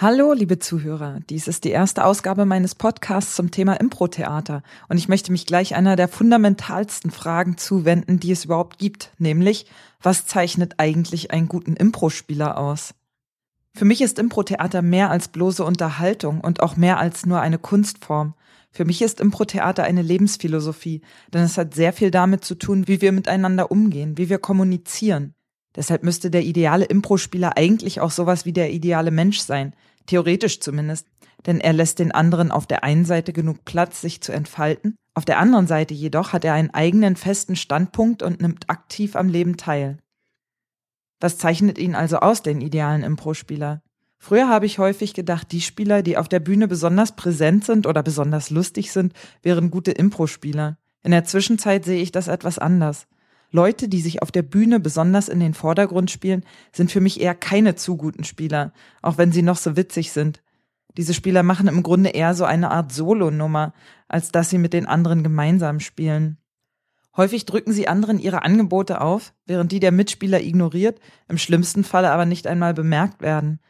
Hallo, liebe Zuhörer. Dies ist die erste Ausgabe meines Podcasts zum Thema Impro-Theater und ich möchte mich gleich einer der fundamentalsten Fragen zuwenden, die es überhaupt gibt, nämlich, was zeichnet eigentlich einen guten Impro-Spieler aus? Für mich ist Impro-Theater mehr als bloße Unterhaltung und auch mehr als nur eine Kunstform. Für mich ist Impro-Theater eine Lebensphilosophie, denn es hat sehr viel damit zu tun, wie wir miteinander umgehen, wie wir kommunizieren. Deshalb müsste der ideale Impro-Spieler eigentlich auch sowas wie der ideale Mensch sein, theoretisch zumindest, denn er lässt den anderen auf der einen Seite genug Platz, sich zu entfalten, auf der anderen Seite jedoch hat er einen eigenen festen Standpunkt und nimmt aktiv am Leben teil. Was zeichnet ihn also aus, den idealen Impro-Spieler? Früher habe ich häufig gedacht, die Spieler, die auf der Bühne besonders präsent sind oder besonders lustig sind, wären gute Impro-Spieler. In der Zwischenzeit sehe ich das etwas anders. Leute, die sich auf der Bühne besonders in den Vordergrund spielen, sind für mich eher keine zu guten Spieler, auch wenn sie noch so witzig sind. Diese Spieler machen im Grunde eher so eine Art Solo-Nummer, als dass sie mit den anderen gemeinsam spielen. Häufig drücken sie anderen ihre Angebote auf, während die der Mitspieler ignoriert, im schlimmsten Falle aber nicht einmal bemerkt werden.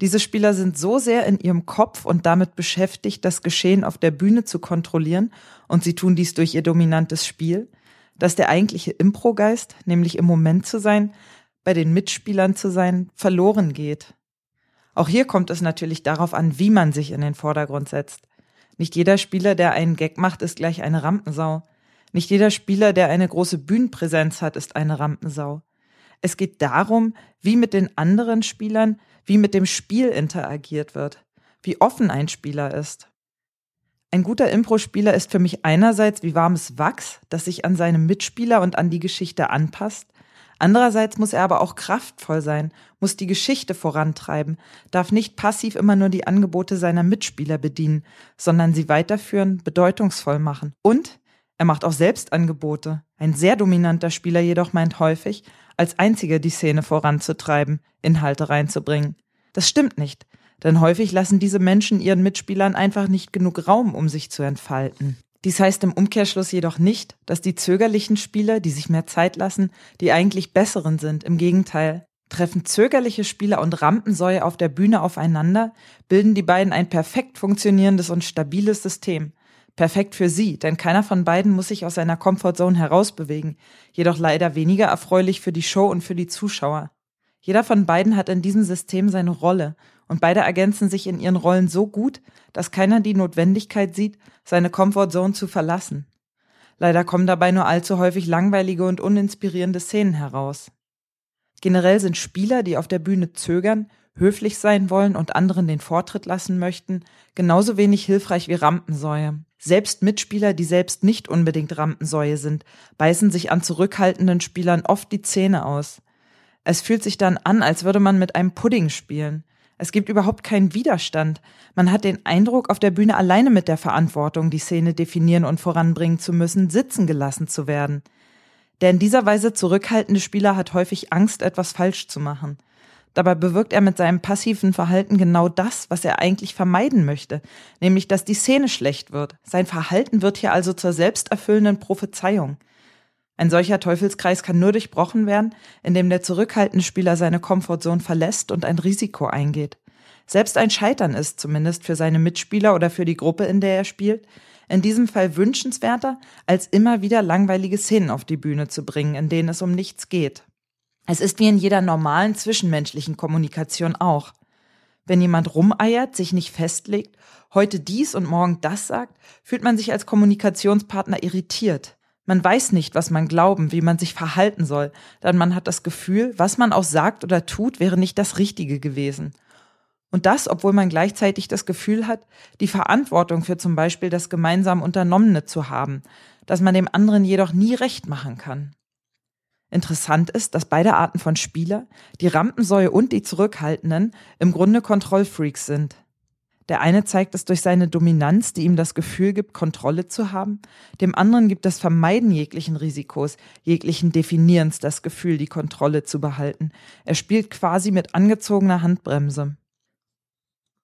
Diese Spieler sind so sehr in ihrem Kopf und damit beschäftigt, das Geschehen auf der Bühne zu kontrollieren, und sie tun dies durch ihr dominantes Spiel, dass der eigentliche Improgeist, nämlich im Moment zu sein, bei den Mitspielern zu sein, verloren geht. Auch hier kommt es natürlich darauf an, wie man sich in den Vordergrund setzt. Nicht jeder Spieler, der einen Gag macht, ist gleich eine Rampensau. Nicht jeder Spieler, der eine große Bühnenpräsenz hat, ist eine Rampensau. Es geht darum, wie mit den anderen Spielern, wie mit dem Spiel interagiert wird, wie offen ein Spieler ist. Ein guter Impro-Spieler ist für mich einerseits wie warmes Wachs, das sich an seine Mitspieler und an die Geschichte anpasst. Andererseits muss er aber auch kraftvoll sein, muss die Geschichte vorantreiben, darf nicht passiv immer nur die Angebote seiner Mitspieler bedienen, sondern sie weiterführen, bedeutungsvoll machen. Und er macht auch selbst Angebote. Ein sehr dominanter Spieler jedoch meint häufig, als einziger die Szene voranzutreiben, Inhalte reinzubringen. Das stimmt nicht denn häufig lassen diese Menschen ihren Mitspielern einfach nicht genug Raum, um sich zu entfalten. Dies heißt im Umkehrschluss jedoch nicht, dass die zögerlichen Spieler, die sich mehr Zeit lassen, die eigentlich besseren sind. Im Gegenteil. Treffen zögerliche Spieler und Rampensäue auf der Bühne aufeinander, bilden die beiden ein perfekt funktionierendes und stabiles System. Perfekt für sie, denn keiner von beiden muss sich aus seiner Comfortzone herausbewegen, jedoch leider weniger erfreulich für die Show und für die Zuschauer. Jeder von beiden hat in diesem System seine Rolle und beide ergänzen sich in ihren Rollen so gut, dass keiner die Notwendigkeit sieht, seine Comfortzone zu verlassen. Leider kommen dabei nur allzu häufig langweilige und uninspirierende Szenen heraus. Generell sind Spieler, die auf der Bühne zögern, höflich sein wollen und anderen den Vortritt lassen möchten, genauso wenig hilfreich wie Rampensäue. Selbst Mitspieler, die selbst nicht unbedingt Rampensäue sind, beißen sich an zurückhaltenden Spielern oft die Zähne aus. Es fühlt sich dann an, als würde man mit einem Pudding spielen. Es gibt überhaupt keinen Widerstand. Man hat den Eindruck, auf der Bühne alleine mit der Verantwortung, die Szene definieren und voranbringen zu müssen, sitzen gelassen zu werden. Der in dieser Weise zurückhaltende Spieler hat häufig Angst, etwas falsch zu machen. Dabei bewirkt er mit seinem passiven Verhalten genau das, was er eigentlich vermeiden möchte, nämlich dass die Szene schlecht wird. Sein Verhalten wird hier also zur selbsterfüllenden Prophezeiung. Ein solcher Teufelskreis kann nur durchbrochen werden, indem der zurückhaltende Spieler seine Komfortzone verlässt und ein Risiko eingeht. Selbst ein Scheitern ist, zumindest für seine Mitspieler oder für die Gruppe, in der er spielt, in diesem Fall wünschenswerter, als immer wieder langweilige Szenen auf die Bühne zu bringen, in denen es um nichts geht. Es ist wie in jeder normalen zwischenmenschlichen Kommunikation auch. Wenn jemand rumeiert, sich nicht festlegt, heute dies und morgen das sagt, fühlt man sich als Kommunikationspartner irritiert. Man weiß nicht, was man glauben, wie man sich verhalten soll, denn man hat das Gefühl, was man auch sagt oder tut, wäre nicht das Richtige gewesen. Und das, obwohl man gleichzeitig das Gefühl hat, die Verantwortung für zum Beispiel das gemeinsam Unternommene zu haben, dass man dem anderen jedoch nie recht machen kann. Interessant ist, dass beide Arten von Spieler, die Rampensäue und die Zurückhaltenden, im Grunde Kontrollfreaks sind. Der eine zeigt es durch seine Dominanz, die ihm das Gefühl gibt, Kontrolle zu haben. Dem anderen gibt das Vermeiden jeglichen Risikos, jeglichen Definierens das Gefühl, die Kontrolle zu behalten. Er spielt quasi mit angezogener Handbremse.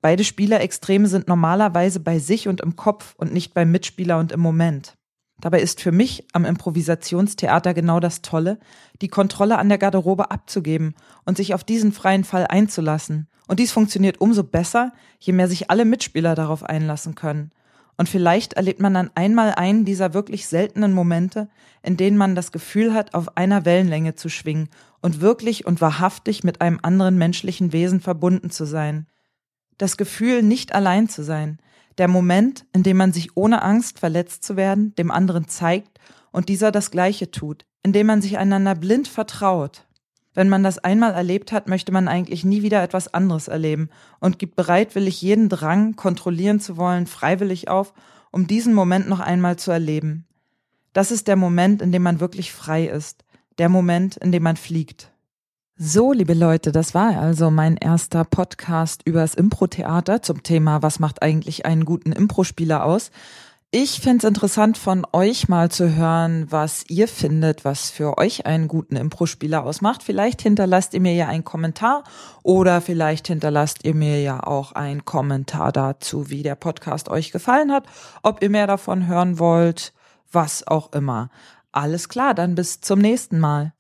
Beide Spielerextreme sind normalerweise bei sich und im Kopf und nicht beim Mitspieler und im Moment. Dabei ist für mich am Improvisationstheater genau das Tolle, die Kontrolle an der Garderobe abzugeben und sich auf diesen freien Fall einzulassen. Und dies funktioniert umso besser, je mehr sich alle Mitspieler darauf einlassen können. Und vielleicht erlebt man dann einmal einen dieser wirklich seltenen Momente, in denen man das Gefühl hat, auf einer Wellenlänge zu schwingen und wirklich und wahrhaftig mit einem anderen menschlichen Wesen verbunden zu sein. Das Gefühl, nicht allein zu sein, der Moment, in dem man sich ohne Angst, verletzt zu werden, dem anderen zeigt und dieser das Gleiche tut, in dem man sich einander blind vertraut. Wenn man das einmal erlebt hat, möchte man eigentlich nie wieder etwas anderes erleben und gibt bereitwillig jeden Drang, kontrollieren zu wollen, freiwillig auf, um diesen Moment noch einmal zu erleben. Das ist der Moment, in dem man wirklich frei ist, der Moment, in dem man fliegt. So, liebe Leute, das war also mein erster Podcast übers Impro-Theater zum Thema, was macht eigentlich einen guten Impro-Spieler aus? Ich finde es interessant von euch mal zu hören, was ihr findet, was für euch einen guten Impro-Spieler ausmacht. Vielleicht hinterlasst ihr mir ja einen Kommentar oder vielleicht hinterlasst ihr mir ja auch einen Kommentar dazu, wie der Podcast euch gefallen hat, ob ihr mehr davon hören wollt, was auch immer. Alles klar, dann bis zum nächsten Mal.